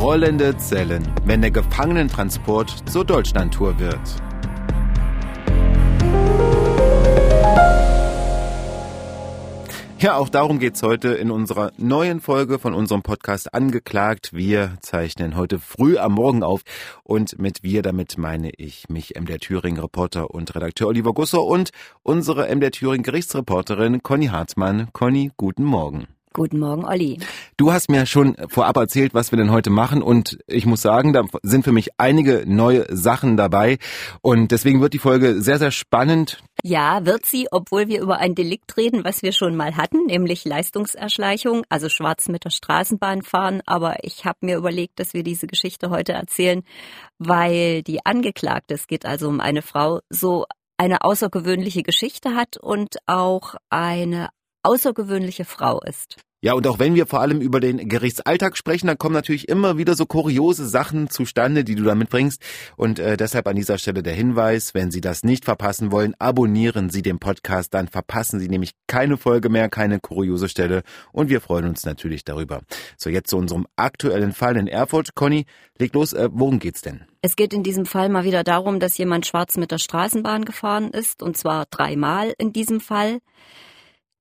Rollende Zellen, wenn der Gefangenentransport zur Deutschlandtour wird. Ja, auch darum geht's heute in unserer neuen Folge von unserem Podcast Angeklagt. Wir zeichnen heute früh am Morgen auf und mit wir, damit meine ich mich MDR Thüringen Reporter und Redakteur Oliver Gusser und unsere MDR Thüringen Gerichtsreporterin Conny Hartmann. Conny, guten Morgen. Guten Morgen, Olli. Du hast mir schon vorab erzählt, was wir denn heute machen und ich muss sagen, da sind für mich einige neue Sachen dabei und deswegen wird die Folge sehr, sehr spannend. Ja, wird sie, obwohl wir über ein Delikt reden, was wir schon mal hatten, nämlich Leistungserschleichung, also schwarz mit der Straßenbahn fahren. Aber ich habe mir überlegt, dass wir diese Geschichte heute erzählen, weil die Angeklagte, es geht also um eine Frau, so eine außergewöhnliche Geschichte hat und auch eine außergewöhnliche Frau ist. Ja, und auch wenn wir vor allem über den Gerichtsalltag sprechen, dann kommen natürlich immer wieder so kuriose Sachen zustande, die du da mitbringst. Und äh, deshalb an dieser Stelle der Hinweis, wenn Sie das nicht verpassen wollen, abonnieren Sie den Podcast, dann verpassen Sie nämlich keine Folge mehr, keine kuriose Stelle. Und wir freuen uns natürlich darüber. So, jetzt zu unserem aktuellen Fall in Erfurt. Conny, leg los, äh, worum geht's denn? Es geht in diesem Fall mal wieder darum, dass jemand schwarz mit der Straßenbahn gefahren ist, und zwar dreimal in diesem Fall.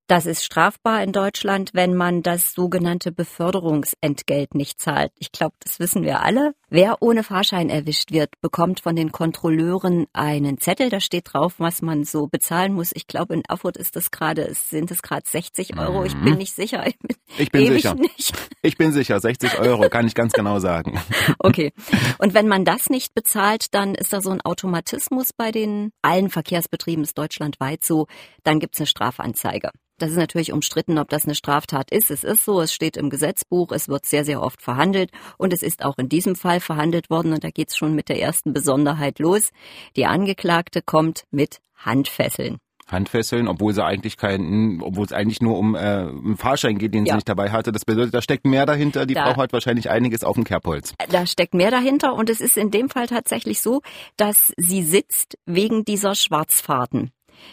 Das ist strafbar in Deutschland, wenn man das sogenannte Beförderungsentgelt nicht zahlt. Ich glaube, das wissen wir alle. Wer ohne Fahrschein erwischt wird, bekommt von den Kontrolleuren einen Zettel. Da steht drauf, was man so bezahlen muss. Ich glaube, in Erfurt ist das gerade, sind es gerade 60 Euro. Ich bin mhm. nicht sicher. Ich bin, ich bin sicher. Nicht. Ich bin sicher, 60 Euro, kann ich ganz genau sagen. Okay. Und wenn man das nicht bezahlt, dann ist da so ein Automatismus bei den allen Verkehrsbetrieben, ist deutschlandweit so. Dann gibt's eine Strafanzeige. Das ist natürlich umstritten, ob das eine Straftat ist. Es ist so, es steht im Gesetzbuch, es wird sehr, sehr oft verhandelt und es ist auch in diesem Fall verhandelt worden und da geht's schon mit der ersten Besonderheit los. Die Angeklagte kommt mit Handfesseln. Handfesseln, obwohl sie eigentlich keinen, obwohl es eigentlich nur um äh, einen Fahrschein geht, den ja. sie nicht dabei hatte. Das bedeutet, da steckt mehr dahinter. Die da, Frau hat wahrscheinlich einiges auf dem Kerbholz. Da steckt mehr dahinter und es ist in dem Fall tatsächlich so, dass sie sitzt wegen dieser Schwarzfahrten.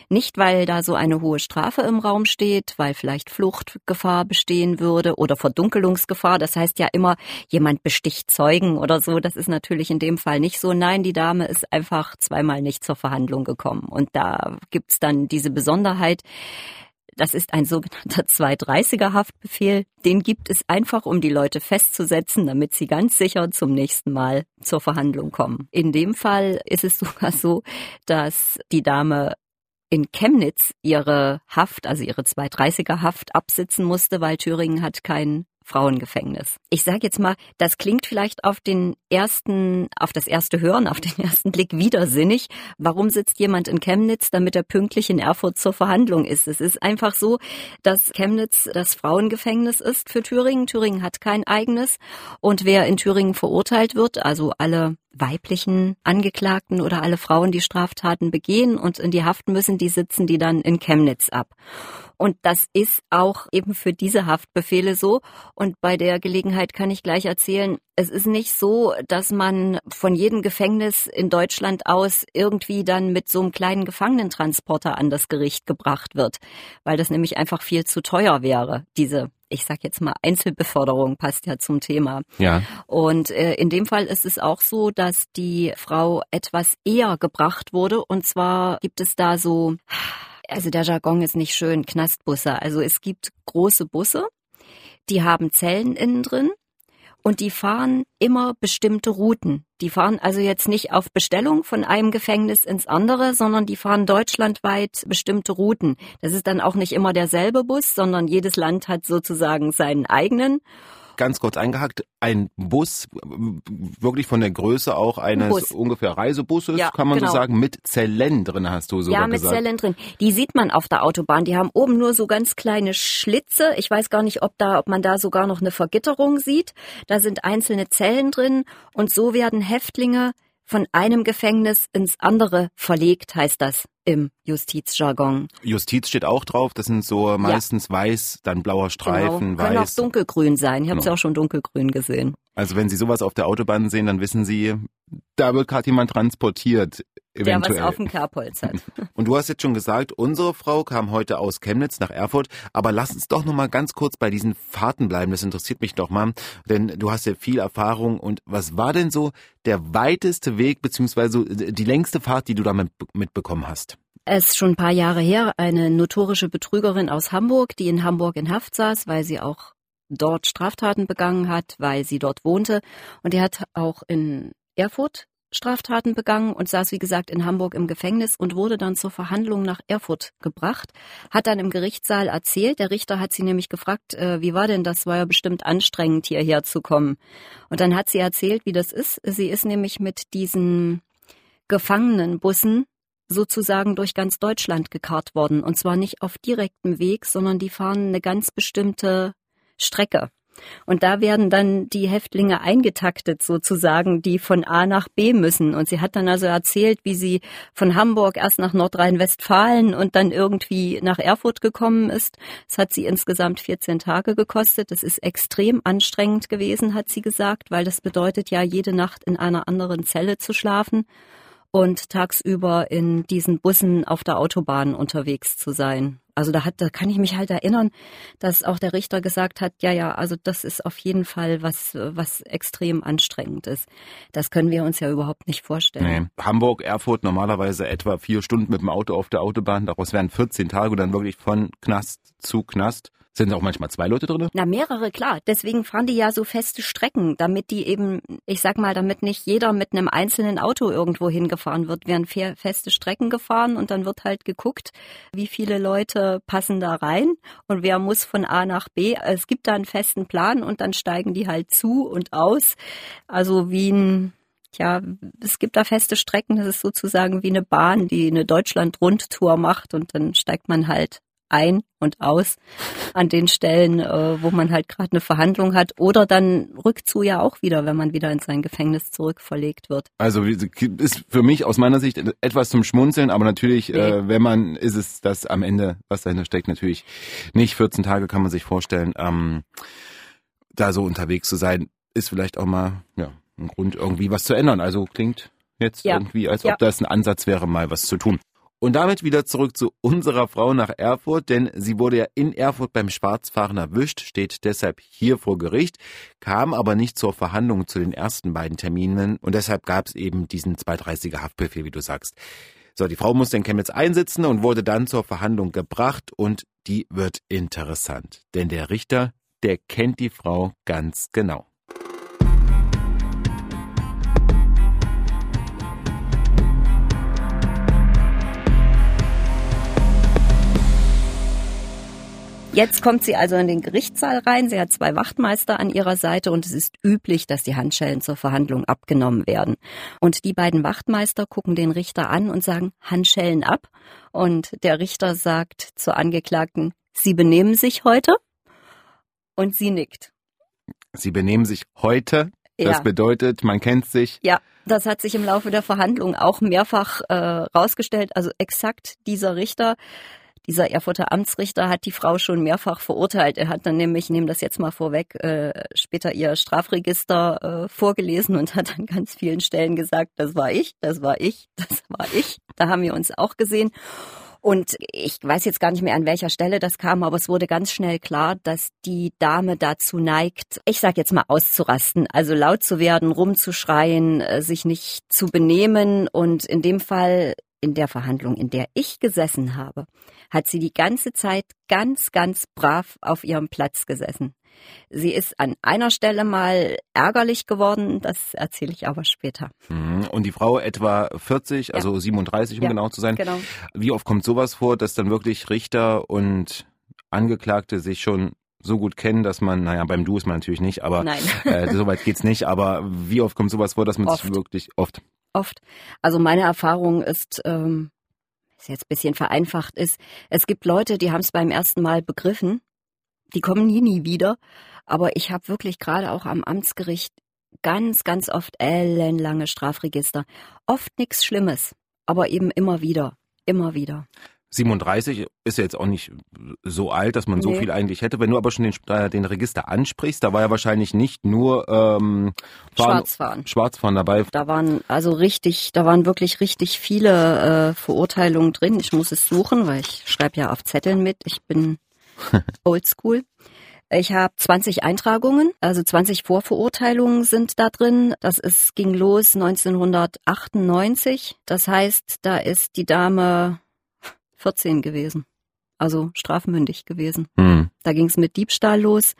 Nicht, weil da so eine hohe Strafe im Raum steht, weil vielleicht Fluchtgefahr bestehen würde oder Verdunkelungsgefahr. Das heißt ja immer, jemand besticht Zeugen oder so. Das ist natürlich in dem Fall nicht so. Nein, die Dame ist einfach zweimal nicht zur Verhandlung gekommen. Und da gibt's dann diese Besonderheit. Das ist ein sogenannter 230er Haftbefehl. Den gibt es einfach, um die Leute festzusetzen, damit sie ganz sicher zum nächsten Mal zur Verhandlung kommen. In dem Fall ist es sogar so, dass die Dame in Chemnitz ihre Haft, also ihre 230er Haft absitzen musste, weil Thüringen hat kein Frauengefängnis. Ich sage jetzt mal, das klingt vielleicht auf den ersten, auf das erste Hören, auf den ersten Blick widersinnig. Warum sitzt jemand in Chemnitz, damit er pünktlich in Erfurt zur Verhandlung ist? Es ist einfach so, dass Chemnitz das Frauengefängnis ist für Thüringen. Thüringen hat kein eigenes. Und wer in Thüringen verurteilt wird, also alle weiblichen Angeklagten oder alle Frauen, die Straftaten begehen und in die Haft müssen, die sitzen die dann in Chemnitz ab. Und das ist auch eben für diese Haftbefehle so. Und bei der Gelegenheit kann ich gleich erzählen, es ist nicht so, dass man von jedem Gefängnis in Deutschland aus irgendwie dann mit so einem kleinen Gefangenentransporter an das Gericht gebracht wird, weil das nämlich einfach viel zu teuer wäre, diese ich sag jetzt mal Einzelbeförderung passt ja zum Thema. Ja. Und äh, in dem Fall ist es auch so, dass die Frau etwas eher gebracht wurde und zwar gibt es da so also der Jargon ist nicht schön, Knastbusse. Also es gibt große Busse, die haben Zellen innen drin und die fahren immer bestimmte Routen. Die fahren also jetzt nicht auf Bestellung von einem Gefängnis ins andere, sondern die fahren deutschlandweit bestimmte Routen. Das ist dann auch nicht immer derselbe Bus, sondern jedes Land hat sozusagen seinen eigenen ganz kurz eingehakt, ein Bus, wirklich von der Größe auch eines Bus. ungefähr Reisebusses, ja, kann man genau. so sagen, mit Zellen drin hast du sogar Ja, mit gesagt. Zellen drin. Die sieht man auf der Autobahn. Die haben oben nur so ganz kleine Schlitze. Ich weiß gar nicht, ob da, ob man da sogar noch eine Vergitterung sieht. Da sind einzelne Zellen drin und so werden Häftlinge von einem Gefängnis ins andere verlegt, heißt das im Justizjargon. Justiz steht auch drauf, das sind so meistens ja. weiß, dann blauer Streifen, genau. weiß. Können auch dunkelgrün sein, ich habe es genau. ja auch schon dunkelgrün gesehen. Also wenn Sie sowas auf der Autobahn sehen, dann wissen Sie, da wird gerade jemand transportiert. Eventuell. Der was auf dem Kerbholz hat. Und du hast jetzt schon gesagt, unsere Frau kam heute aus Chemnitz nach Erfurt, aber lass uns doch noch mal ganz kurz bei diesen Fahrten bleiben. Das interessiert mich doch mal, denn du hast ja viel Erfahrung. Und was war denn so der weiteste Weg beziehungsweise die längste Fahrt, die du damit mitbekommen hast? Es ist schon ein paar Jahre her, eine notorische Betrügerin aus Hamburg, die in Hamburg in Haft saß, weil sie auch dort Straftaten begangen hat, weil sie dort wohnte. Und die hat auch in Erfurt Straftaten begangen und saß, wie gesagt, in Hamburg im Gefängnis und wurde dann zur Verhandlung nach Erfurt gebracht, hat dann im Gerichtssaal erzählt, der Richter hat sie nämlich gefragt, äh, wie war denn das, war ja bestimmt anstrengend, hierher zu kommen. Und dann hat sie erzählt, wie das ist. Sie ist nämlich mit diesen Gefangenenbussen sozusagen durch ganz Deutschland gekarrt worden. Und zwar nicht auf direktem Weg, sondern die fahren eine ganz bestimmte Strecke. Und da werden dann die Häftlinge eingetaktet sozusagen, die von A nach B müssen. Und sie hat dann also erzählt, wie sie von Hamburg erst nach Nordrhein-Westfalen und dann irgendwie nach Erfurt gekommen ist. Es hat sie insgesamt 14 Tage gekostet. Das ist extrem anstrengend gewesen, hat sie gesagt, weil das bedeutet ja, jede Nacht in einer anderen Zelle zu schlafen und tagsüber in diesen Bussen auf der Autobahn unterwegs zu sein. Also da hat, da kann ich mich halt erinnern, dass auch der Richter gesagt hat, ja, ja, also das ist auf jeden Fall was, was extrem anstrengend ist. Das können wir uns ja überhaupt nicht vorstellen. Nee. Hamburg, Erfurt normalerweise etwa vier Stunden mit dem Auto auf der Autobahn. Daraus wären 14 Tage und dann wirklich von Knast zu Knast. Sind auch manchmal zwei Leute drin? Na, mehrere, klar. Deswegen fahren die ja so feste Strecken, damit die eben, ich sag mal, damit nicht jeder mit einem einzelnen Auto irgendwo hingefahren wird. Werden feste Strecken gefahren und dann wird halt geguckt, wie viele Leute passen da rein und wer muss von A nach B. Es gibt da einen festen Plan und dann steigen die halt zu und aus. Also wie ein ja, es gibt da feste Strecken, das ist sozusagen wie eine Bahn, die eine Deutschland-Rundtour macht und dann steigt man halt ein und aus an den Stellen, äh, wo man halt gerade eine Verhandlung hat oder dann Rückzu ja auch wieder, wenn man wieder in sein Gefängnis zurückverlegt wird. Also ist für mich aus meiner Sicht etwas zum Schmunzeln, aber natürlich, nee. äh, wenn man, ist es das am Ende, was dahinter steckt, natürlich nicht. 14 Tage kann man sich vorstellen, ähm, da so unterwegs zu sein, ist vielleicht auch mal ja, ein Grund, irgendwie was zu ändern. Also klingt jetzt ja. irgendwie, als ob ja. das ein Ansatz wäre, mal was zu tun. Und damit wieder zurück zu unserer Frau nach Erfurt, denn sie wurde ja in Erfurt beim Schwarzfahren erwischt, steht deshalb hier vor Gericht, kam aber nicht zur Verhandlung zu den ersten beiden Terminen und deshalb gab es eben diesen 230er Haftbefehl, wie du sagst. So, die Frau musste in Chemnitz einsitzen und wurde dann zur Verhandlung gebracht und die wird interessant, denn der Richter, der kennt die Frau ganz genau. Jetzt kommt sie also in den Gerichtssaal rein. Sie hat zwei Wachtmeister an ihrer Seite und es ist üblich, dass die Handschellen zur Verhandlung abgenommen werden. Und die beiden Wachtmeister gucken den Richter an und sagen Handschellen ab. Und der Richter sagt zur Angeklagten, Sie benehmen sich heute? Und sie nickt. Sie benehmen sich heute? Das ja. bedeutet, man kennt sich. Ja, das hat sich im Laufe der Verhandlung auch mehrfach äh, rausgestellt. Also exakt dieser Richter dieser Erfurter Amtsrichter hat die Frau schon mehrfach verurteilt. Er hat dann nämlich, ich nehme das jetzt mal vorweg, äh, später ihr Strafregister äh, vorgelesen und hat an ganz vielen Stellen gesagt, das war ich, das war ich, das war ich. Da haben wir uns auch gesehen. Und ich weiß jetzt gar nicht mehr, an welcher Stelle das kam, aber es wurde ganz schnell klar, dass die Dame dazu neigt, ich sag jetzt mal auszurasten, also laut zu werden, rumzuschreien, äh, sich nicht zu benehmen. Und in dem Fall in der Verhandlung, in der ich gesessen habe, hat sie die ganze Zeit ganz, ganz brav auf ihrem Platz gesessen. Sie ist an einer Stelle mal ärgerlich geworden, das erzähle ich aber später. Mhm. Und die Frau etwa 40, ja. also 37, um ja, genau zu sein. Genau. Wie oft kommt sowas vor, dass dann wirklich Richter und Angeklagte sich schon so gut kennen, dass man, naja, beim Du ist man natürlich nicht, aber Nein. äh, so weit geht's nicht. Aber wie oft kommt sowas vor, dass man oft. sich wirklich oft oft. Also meine Erfahrung ist, ähm, ist jetzt ein bisschen vereinfacht ist, es gibt Leute, die haben es beim ersten Mal begriffen, die kommen nie, nie wieder. Aber ich habe wirklich gerade auch am Amtsgericht ganz, ganz oft ellenlange Strafregister. Oft nichts Schlimmes, aber eben immer wieder, immer wieder. 37 ist ja jetzt auch nicht so alt, dass man so Nee. viel eigentlich hätte. Wenn du aber schon den, äh, den Register ansprichst, da war ja wahrscheinlich nicht nur ähm, Fahren- Schwarzfahren. Schwarzfahren dabei. Da waren also richtig, da waren wirklich richtig viele äh, Verurteilungen drin. Ich muss es suchen, weil ich schreibe ja auf Zetteln mit. Ich bin oldschool. Ich habe 20 Eintragungen, also 20 Vorverurteilungen sind da drin. Das ist, ging los 1998. Das heißt, da ist die Dame 14 gewesen. Also strafmündig gewesen. Hm. Da ging es mit Diebstahl los.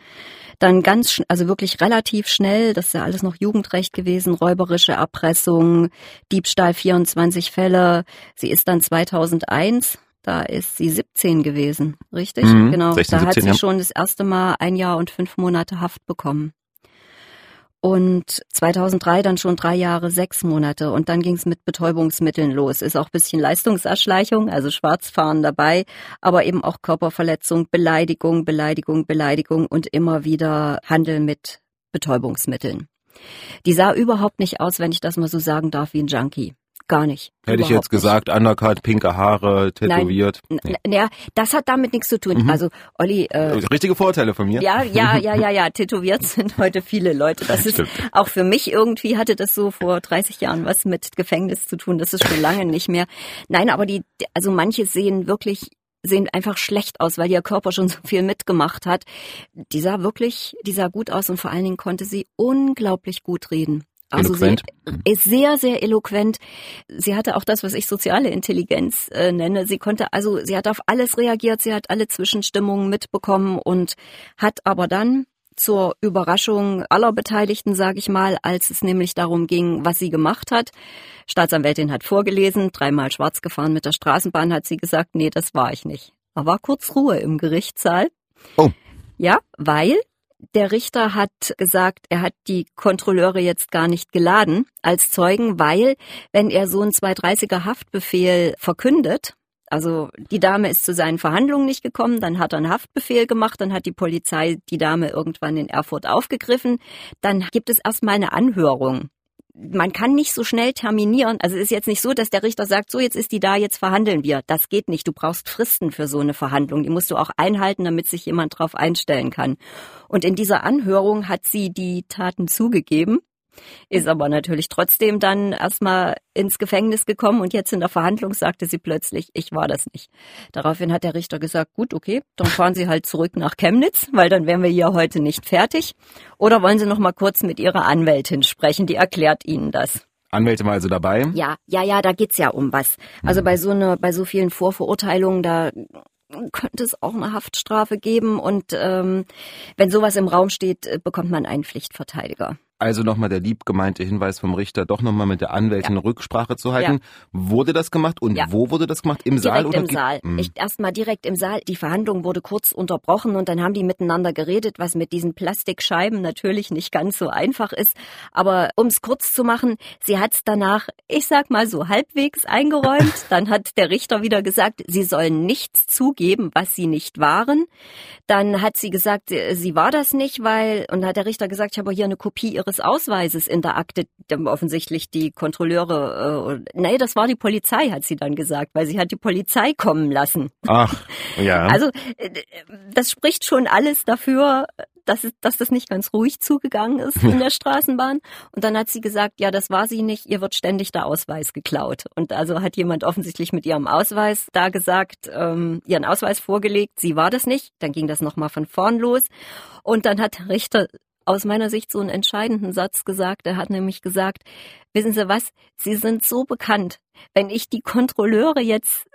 Dann ganz, also wirklich relativ schnell, das ist ja alles noch Jugendrecht gewesen, räuberische Erpressung, Diebstahl 24 Fälle. Sie ist dann 2001, da ist sie 17 gewesen, richtig? Mhm, genau. 16, da hat 17, sie ja. schon das erste Mal ein Jahr und fünf Monate Haft bekommen. Und 2003 dann schon drei Jahre, sechs Monate. Und dann ging es mit Betäubungsmitteln los. Ist auch bisschen Leistungserschleichung, also Schwarzfahren dabei, aber eben auch Körperverletzung, Beleidigung, Beleidigung, Beleidigung und immer wieder Handel mit Betäubungsmitteln. Die sah überhaupt nicht aus, wenn ich das mal so sagen darf, wie ein Junkie. Gar nicht. Hätte ich jetzt gesagt, Undercut, pinke Haare, tätowiert. Nicht. Nee. N- Ja, das hat damit nichts zu tun. Mhm. Also, Olli, äh, Richtige Vorteile von mir. ja, ja, ja, ja, ja, tätowiert sind heute viele Leute. Das ist Stimmt. auch für mich irgendwie hatte das so vor 30 Jahren was mit Gefängnis zu tun. Das ist schon lange nicht mehr. Nein, aber die, also manche sehen wirklich sehen einfach schlecht aus, weil ihr Körper schon so viel mitgemacht hat. Die sah wirklich, die sah gut aus und vor allen Dingen konnte sie unglaublich gut reden. Also Eloquent. sie ist sehr, sehr eloquent. Sie hatte auch das, was ich soziale Intelligenz äh, nenne. Sie konnte also, sie hat auf alles reagiert, sie hat alle Zwischenstimmungen mitbekommen und hat aber dann zur Überraschung aller Beteiligten, sage ich mal, als es nämlich darum ging, was sie gemacht hat. Staatsanwältin hat vorgelesen, dreimal schwarz gefahren mit der Straßenbahn, hat sie gesagt, nee, das war ich nicht. Da war kurz Ruhe im Gerichtssaal. Oh. Ja, weil der Richter hat gesagt, er hat die Kontrolleure jetzt gar nicht geladen als Zeugen, weil wenn er so einen 230er Haftbefehl verkündet, also die Dame ist zu seinen Verhandlungen nicht gekommen, dann hat er einen Haftbefehl gemacht, dann hat die Polizei die Dame irgendwann in Erfurt aufgegriffen, dann gibt es erstmal eine Anhörung. Man kann nicht so schnell terminieren. Also es ist jetzt nicht so, dass der Richter sagt, so jetzt ist die da, jetzt verhandeln wir. Das geht nicht. Du brauchst Fristen für so eine Verhandlung. Die musst du auch einhalten, damit sich jemand drauf einstellen kann. Und in dieser Anhörung hat sie die Taten zugegeben, ist aber natürlich trotzdem dann erstmal ins Gefängnis gekommen und jetzt in der Verhandlung sagte sie plötzlich, ich war das nicht. Daraufhin hat der Richter gesagt, gut, okay, dann fahren Sie halt zurück nach Chemnitz, weil dann wären wir hier heute nicht fertig. Oder wollen Sie noch mal kurz mit Ihrer Anwältin sprechen, die erklärt Ihnen das. Anwälte mal also dabei. Ja, ja, ja, da geht's ja um was. Also bei so einer, bei so vielen Vorverurteilungen, da könnte es auch eine Haftstrafe geben und ähm, wenn sowas im Raum steht, äh, bekommt man einen Pflichtverteidiger. Also nochmal der lieb gemeinte Hinweis vom Richter, doch nochmal mit der Anwältin Rücksprache zu halten. Wurde das gemacht und Ja. wo wurde das gemacht? Im Saal Direkt oder im Saal. Hm. Ich erstmal direkt im Saal. Die Verhandlung wurde kurz unterbrochen und dann haben die miteinander geredet, was mit diesen Plastikscheiben natürlich nicht ganz so einfach ist. Aber um es kurz zu machen, sie hat es danach, ich sag mal so halbwegs eingeräumt. dann hat der Richter wieder gesagt, sie sollen nichts zugeben, was sie nicht waren. Dann hat sie gesagt, sie, war das nicht, weil, und hat der Richter gesagt, ich habe hier eine Kopie ihres Ausweises in der Akte. Offensichtlich die Kontrolleure, äh, nee, das war die Polizei, hat sie dann gesagt, weil sie hat die Polizei kommen lassen. Ach, ja. Also äh, das spricht schon alles dafür, dass, es, dass das nicht ganz ruhig zugegangen ist in der Straßenbahn. Und dann hat sie gesagt, ja, das war sie nicht, ihr wird ständig der Ausweis geklaut. Und also hat jemand offensichtlich mit ihrem Ausweis da gesagt, ähm, ihren Ausweis vorgelegt, sie war das nicht. Dann ging das nochmal von vorn los. Und dann hat Richter aus meiner Sicht so einen entscheidenden Satz gesagt. Er hat nämlich gesagt, wissen Sie was, Sie sind so bekannt. Wenn ich die Kontrolleure jetzt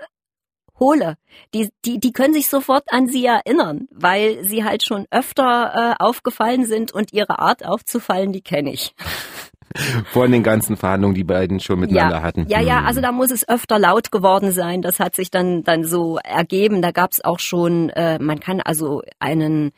hole, die, die, die können sich sofort an sie erinnern, weil sie halt schon öfter äh, aufgefallen sind und ihre Art aufzufallen, die kenne ich. Vor den ganzen Verhandlungen, die beiden schon miteinander ja, hatten. Ja, ja, Hm. also da muss es öfter laut geworden sein. Das hat sich dann, dann so ergeben. Da gab es auch schon, äh, man kann also einen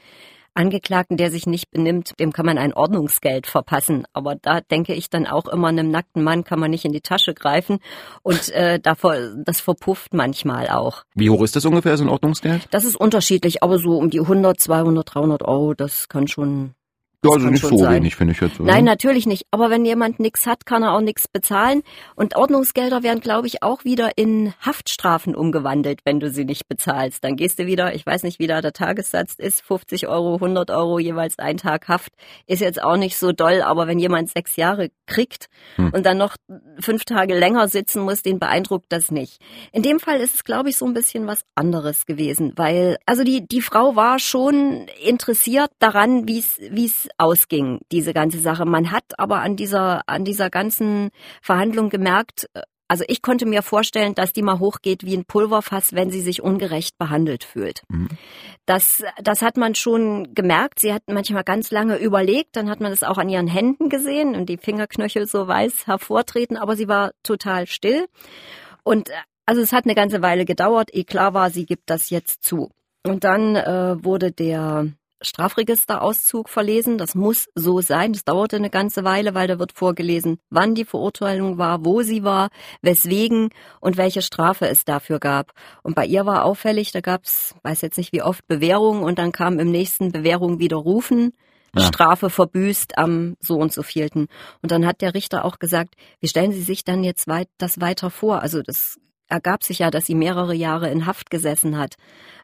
Angeklagten, der sich nicht benimmt, dem kann man ein Ordnungsgeld verpassen. Aber da denke ich dann auch immer, einem nackten Mann kann man nicht in die Tasche greifen. Und äh, davor, das verpufft manchmal auch. Wie hoch ist das ungefähr, so ein Ordnungsgeld? Das ist unterschiedlich, aber so um die 100, 200, 300 Euro, das kann schon Ja, also nicht so sein. wenig, finde ich jetzt. Oder? Nein, natürlich nicht. Aber wenn jemand nichts hat, kann er auch nichts bezahlen. Und Ordnungsgelder werden, glaube ich, auch wieder in Haftstrafen umgewandelt, wenn du sie nicht bezahlst. Dann gehst du wieder, ich weiß nicht, wie da der Tagessatz ist, 50 Euro, 100 Euro, jeweils ein Tag Haft. Ist jetzt auch nicht so doll, aber wenn jemand sechs Jahre kriegt hm. und dann noch fünf Tage länger sitzen muss, den beeindruckt das nicht. In dem Fall ist es, glaube ich, so ein bisschen was anderes gewesen, weil, also die, die Frau war schon interessiert daran, wie es, wie es ausging, diese ganze Sache. Man hat aber an dieser, an dieser ganzen Verhandlung gemerkt, äh, also ich konnte mir vorstellen, dass die mal hochgeht wie ein Pulverfass, wenn sie sich ungerecht behandelt fühlt. Mhm. Das, das hat man schon gemerkt. Sie hat manchmal ganz lange überlegt, dann hat man das auch an ihren Händen gesehen und die Fingerknöchel so weiß hervortreten, aber sie war total still. Und äh, also es hat eine ganze Weile gedauert, ehe klar war, sie gibt das jetzt zu. Und dann äh, wurde der Strafregisterauszug verlesen. Das muss so sein. Das dauerte eine ganze Weile, weil da wird vorgelesen, wann die Verurteilung war, wo sie war, weswegen und welche Strafe es dafür gab. Und bei ihr war auffällig, da gab es, weiß jetzt nicht wie oft, Bewährung und dann kam im nächsten Bewährung widerrufen. Ja. Strafe verbüßt am so und so vielten. Und dann hat der Richter auch gesagt, wie stellen Sie sich dann jetzt weit, das weiter vor? Also das ergab sich ja, dass sie mehrere Jahre in Haft gesessen hat.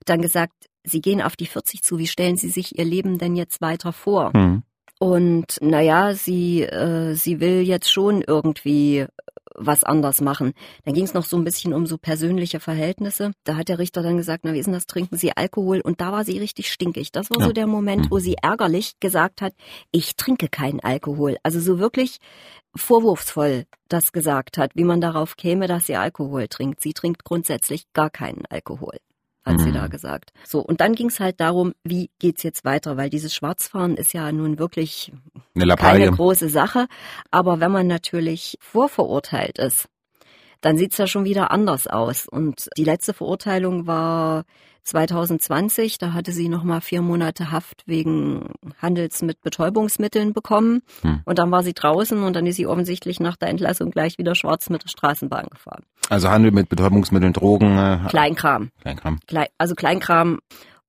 Dann gesagt, Sie gehen auf die 40 zu. Wie stellen Sie sich Ihr Leben denn jetzt weiter vor? Mhm. Und naja, sie, äh, sie will jetzt schon irgendwie was anders machen. Dann ging es noch so ein bisschen um so persönliche Verhältnisse. Da hat der Richter dann gesagt, na wie ist denn das, trinken Sie Alkohol? Und da war sie richtig stinkig. Das war ja. so der Moment, wo mhm. sie ärgerlich gesagt hat, ich trinke keinen Alkohol. Also so wirklich vorwurfsvoll das gesagt hat, wie man darauf käme, dass sie Alkohol trinkt. Sie trinkt grundsätzlich gar keinen Alkohol hat mhm. sie da mhm. gesagt. So, und dann ging es halt darum, wie geht's jetzt weiter, weil dieses Schwarzfahren ist ja nun wirklich keine große Sache. Aber wenn man natürlich vorverurteilt ist, dann sieht's ja schon wieder anders aus. Und die letzte Verurteilung war 2020, da hatte sie nochmal vier Monate Haft wegen Handels mit Betäubungsmitteln bekommen. Hm. Und dann war sie draußen und dann ist sie offensichtlich nach der Entlassung gleich wieder schwarz mit der Straßenbahn gefahren. Also Handel mit Betäubungsmitteln, Drogen. Äh, Kleinkram. Kleinkram. Klein, also Kleinkram.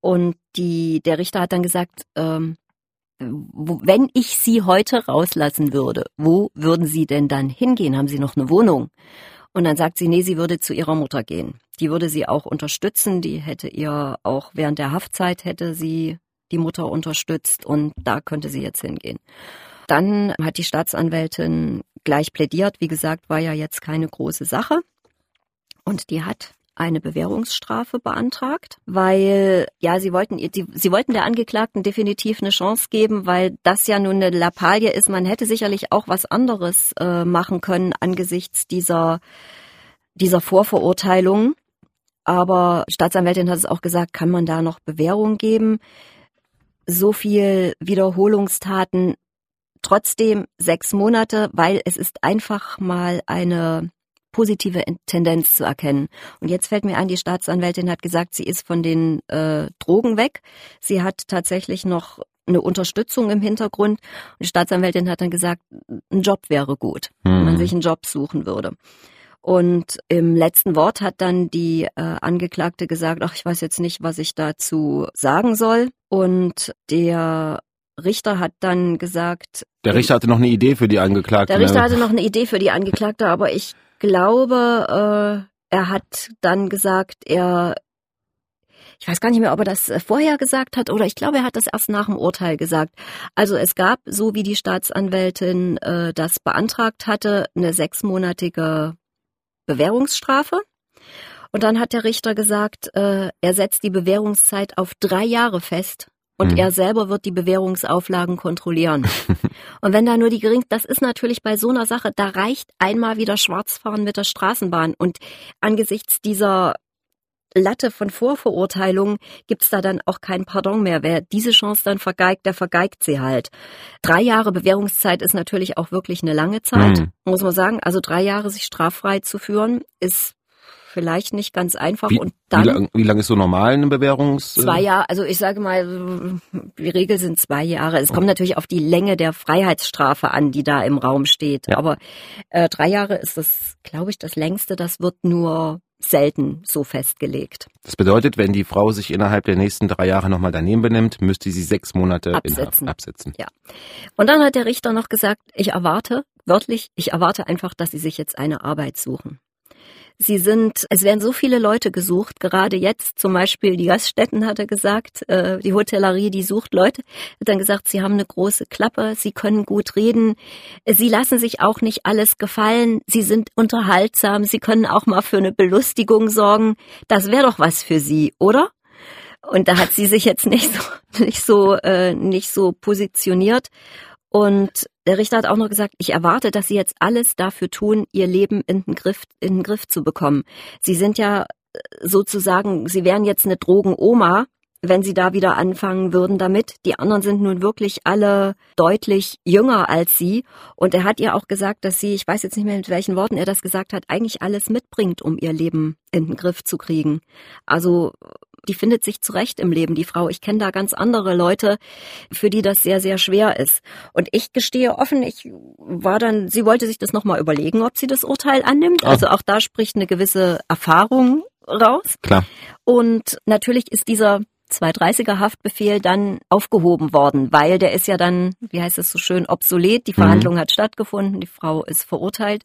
Und die, der Richter hat dann gesagt, ähm, wenn ich Sie heute rauslassen würde, wo würden Sie denn dann hingehen? Haben Sie noch eine Wohnung? Und dann sagt sie, nee, sie würde zu ihrer Mutter gehen. Die würde sie auch unterstützen. Die hätte ihr auch während der Haftzeit hätte sie die Mutter unterstützt und da könnte sie jetzt hingehen. Dann hat die Staatsanwältin gleich plädiert. Wie gesagt, war ja jetzt keine große Sache. Und die hat eine Bewährungsstrafe beantragt, weil ja, sie wollten sie, sie wollten der Angeklagten definitiv eine Chance geben, weil das ja nun eine Lappalie ist. Man hätte sicherlich auch was anderes äh, machen können angesichts dieser dieser Vorverurteilung. Aber Staatsanwältin hat es auch gesagt, kann man da noch Bewährung geben? So viel Wiederholungstaten, trotzdem sechs Monate, weil es ist einfach mal eine positive Tendenz zu erkennen. Und jetzt fällt mir ein, die Staatsanwältin hat gesagt, sie ist von den äh, Drogen weg. Sie hat tatsächlich noch eine Unterstützung im Hintergrund. Und die Staatsanwältin hat dann gesagt, ein Job wäre gut, mhm. wenn man mhm. sich einen Job suchen würde. Und im letzten Wort hat dann die äh, Angeklagte gesagt, ach, ich weiß jetzt nicht, was ich dazu sagen soll. Und der Richter hat dann gesagt. Der Richter hatte noch eine Idee für die Angeklagte. Der Richter hatte noch eine Idee für die Angeklagte, aber ich glaube, äh, er hat dann gesagt, er ich weiß gar nicht mehr, ob er das äh, vorher gesagt hat oder ich glaube, er hat das erst nach dem Urteil gesagt. Also es gab, so wie die Staatsanwältin äh, das beantragt hatte, eine sechsmonatige Bewährungsstrafe. Und dann hat der Richter gesagt, äh, er setzt die Bewährungszeit auf drei Jahre fest und mhm. er selber wird die Bewährungsauflagen kontrollieren. und wenn da nur die gering, das ist natürlich bei so einer Sache, da reicht einmal wieder Schwarzfahren mit der Straßenbahn und angesichts dieser Latte von Vorverurteilungen gibt's da dann auch kein Pardon mehr. Wer diese Chance dann vergeigt, der vergeigt sie halt. Drei Jahre Bewährungszeit ist natürlich auch wirklich eine lange Zeit, mhm. muss man sagen. Also drei Jahre sich straffrei zu führen, ist vielleicht nicht ganz einfach. Wie, und dann, wie lang, wie lang ist so normal eine Bewährungs... Zwei Jahre, also ich sage mal, die Regel sind zwei Jahre. Es kommt natürlich auf die Länge der Freiheitsstrafe an, die da im Raum steht. Ja. Aber äh, drei Jahre ist das, glaube ich, das längste. Das wird nur selten so festgelegt. Das bedeutet, wenn die Frau sich innerhalb der nächsten drei Jahre nochmal daneben benimmt, müsste sie sechs Monate absetzen. absetzen. Ja. Und dann hat der Richter noch gesagt, ich erwarte, wörtlich, ich erwarte einfach, dass sie sich jetzt eine Arbeit suchen. Sie sind, es werden so viele Leute gesucht, gerade jetzt zum Beispiel die Gaststätten hat er gesagt, äh, die Hotellerie, die sucht Leute, hat dann gesagt, sie haben eine große Klappe, sie können gut reden, sie lassen sich auch nicht alles gefallen, sie sind unterhaltsam, sie können auch mal für eine Belustigung sorgen. Das wäre doch was für sie, oder? Und da hat sie sich jetzt nicht so, nicht so, äh, nicht so positioniert. Und der Richter hat auch noch gesagt, ich erwarte, dass Sie jetzt alles dafür tun, Ihr Leben in den Griff, in den Griff zu bekommen. Sie sind ja äh, sozusagen, Sie wären jetzt eine Drogenoma, wenn Sie da wieder anfangen würden damit. Die anderen sind nun wirklich alle deutlich jünger als Sie. Und er hat ihr auch gesagt, dass sie, ich weiß jetzt nicht mehr mit welchen Worten er das gesagt hat, eigentlich alles mitbringt, um ihr Leben in den Griff zu kriegen. Also die findet sich zurecht im Leben, die Frau. Ich kenne da ganz andere Leute, für die das sehr, sehr schwer ist. Und ich gestehe offen, ich war dann, sie wollte sich das nochmal überlegen, ob sie das Urteil annimmt. Oh. Also auch da spricht eine gewisse Erfahrung raus. Klar. Und natürlich ist dieser 230er Haftbefehl dann aufgehoben worden, weil der ist ja dann, wie heißt es so schön, obsolet. Die Verhandlung mhm. hat stattgefunden, die Frau ist verurteilt.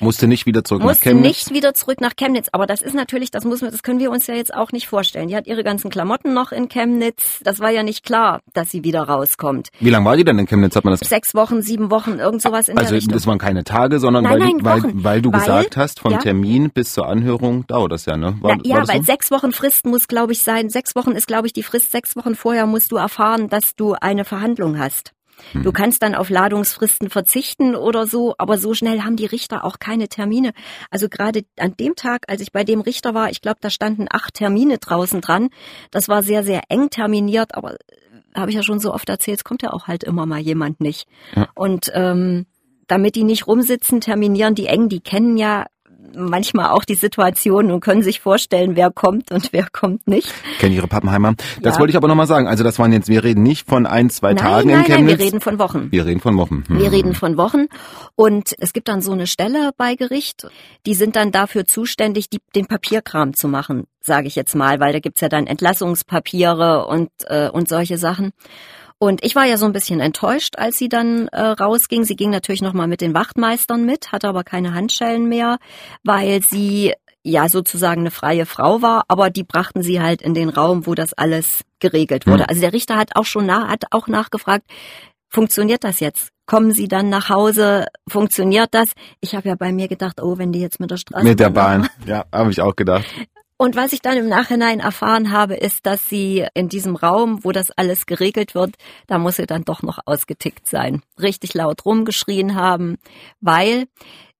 Musste nicht wieder zurück Musste nach Chemnitz? nicht wieder zurück nach Chemnitz. Aber das ist natürlich, das muss man, das können wir uns ja jetzt auch nicht vorstellen. Die hat ihre ganzen Klamotten noch in Chemnitz. Das war ja nicht klar, dass sie wieder rauskommt. Wie lange war die denn in Chemnitz? Hat man das? Sechs Wochen, sieben Wochen, irgend sowas in also, der Richtung. Also das waren keine Tage, sondern nein, weil, nein, weil, weil du weil, gesagt hast, vom ja. Termin bis zur Anhörung dauert das ja, ne? War, Na, ja, weil so? sechs Wochen Frist muss, glaube ich, sein. Sechs Wochen ist, glaube ich, die Frist. Sechs Wochen vorher musst du erfahren, dass du eine Verhandlung hast. Du hm. kannst dann auf Ladungsfristen verzichten oder so, aber so schnell haben die Richter auch keine Termine. Also gerade an dem Tag, als ich bei dem Richter war, ich glaube, da standen acht Termine draußen dran. Das war sehr, sehr eng terminiert, aber äh, habe ich ja schon so oft erzählt, es kommt ja auch halt immer mal jemand nicht. Ja. Und ähm, damit die nicht rumsitzen, terminieren die eng, die kennen ja manchmal auch die Situation und können sich vorstellen, wer kommt und wer kommt nicht. Kennen Ihre Pappenheimer. Das ja. wollte ich aber nochmal sagen. Also das waren jetzt, wir reden nicht von ein, zwei nein, Tagen nein, in Chemnitz. Nein, wir reden von Wochen. Wir reden von Wochen. Hm. Wir reden von Wochen. Und es gibt dann so eine Stelle bei Gericht, die sind dann dafür zuständig, die, den Papierkram zu machen, sage ich jetzt mal, weil da gibt's ja dann Entlassungspapiere und, äh, und solche Sachen. Und ich war ja so ein bisschen enttäuscht, als sie dann äh, rausging. Sie ging natürlich nochmal mit den Wachtmeistern mit, hatte aber keine Handschellen mehr, weil sie ja sozusagen eine freie Frau war, aber die brachten sie halt in den Raum, wo das alles geregelt wurde. Mhm. Also der Richter hat auch schon nach, hat auch nachgefragt, funktioniert das jetzt? Kommen Sie dann nach Hause? Funktioniert das? Ich habe ja bei mir gedacht, oh, wenn die jetzt mit der Straße. Mit der Bahn, ja, habe ich auch gedacht. Und was ich dann im Nachhinein erfahren habe, ist, dass sie in diesem Raum, wo das alles geregelt wird, da muss sie dann doch noch ausgetickt sein. Richtig laut rumgeschrien haben, weil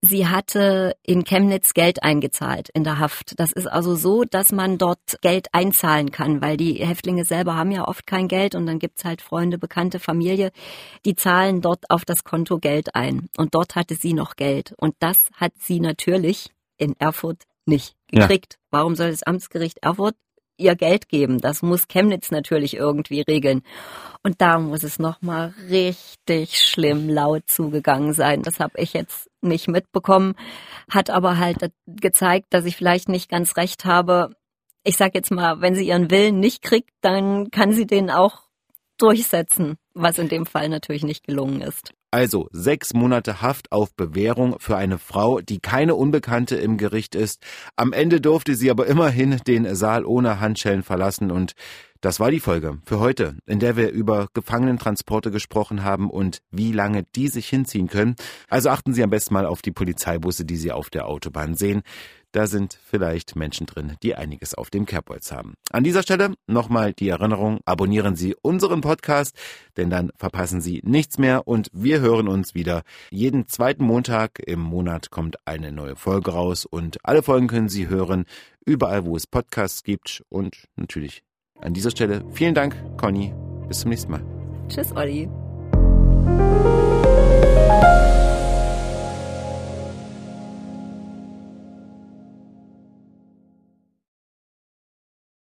sie hatte in Chemnitz Geld eingezahlt in der Haft. Das ist also so, dass man dort Geld einzahlen kann, weil die Häftlinge selber haben ja oft kein Geld und dann gibt's halt Freunde, Bekannte, Familie, die zahlen dort auf das Konto Geld ein. Und dort hatte sie noch Geld. Und das hat sie natürlich in Erfurt nicht gekriegt. Ja. Warum soll das Amtsgericht Erfurt ihr Geld geben? Das muss Chemnitz natürlich irgendwie regeln. Und da muss es nochmal richtig schlimm laut zugegangen sein. Das habe ich jetzt nicht mitbekommen, hat aber halt gezeigt, dass ich vielleicht nicht ganz recht habe. Ich sag jetzt mal, wenn sie ihren Willen nicht kriegt, dann kann sie den auch durchsetzen, was in dem Fall natürlich nicht gelungen ist. Also sechs Monate Haft auf Bewährung für eine Frau, die keine Unbekannte im Gericht ist. Am Ende durfte sie aber immerhin den Saal ohne Handschellen verlassen und das war die Folge für heute, in der wir über Gefangenentransporte gesprochen haben und wie lange die sich hinziehen können. Also achten Sie am besten mal auf die Polizeibusse, die Sie auf der Autobahn sehen. Da sind vielleicht Menschen drin, die einiges auf dem Kerbholz haben. An dieser Stelle nochmal die Erinnerung, abonnieren Sie unseren Podcast, denn dann verpassen Sie nichts mehr und wir hören uns wieder. Jeden zweiten Montag im Monat kommt eine neue Folge raus und alle Folgen können Sie hören, überall wo es Podcasts gibt und natürlich an dieser Stelle vielen Dank, Conny. Bis zum nächsten Mal. Tschüss, Olli.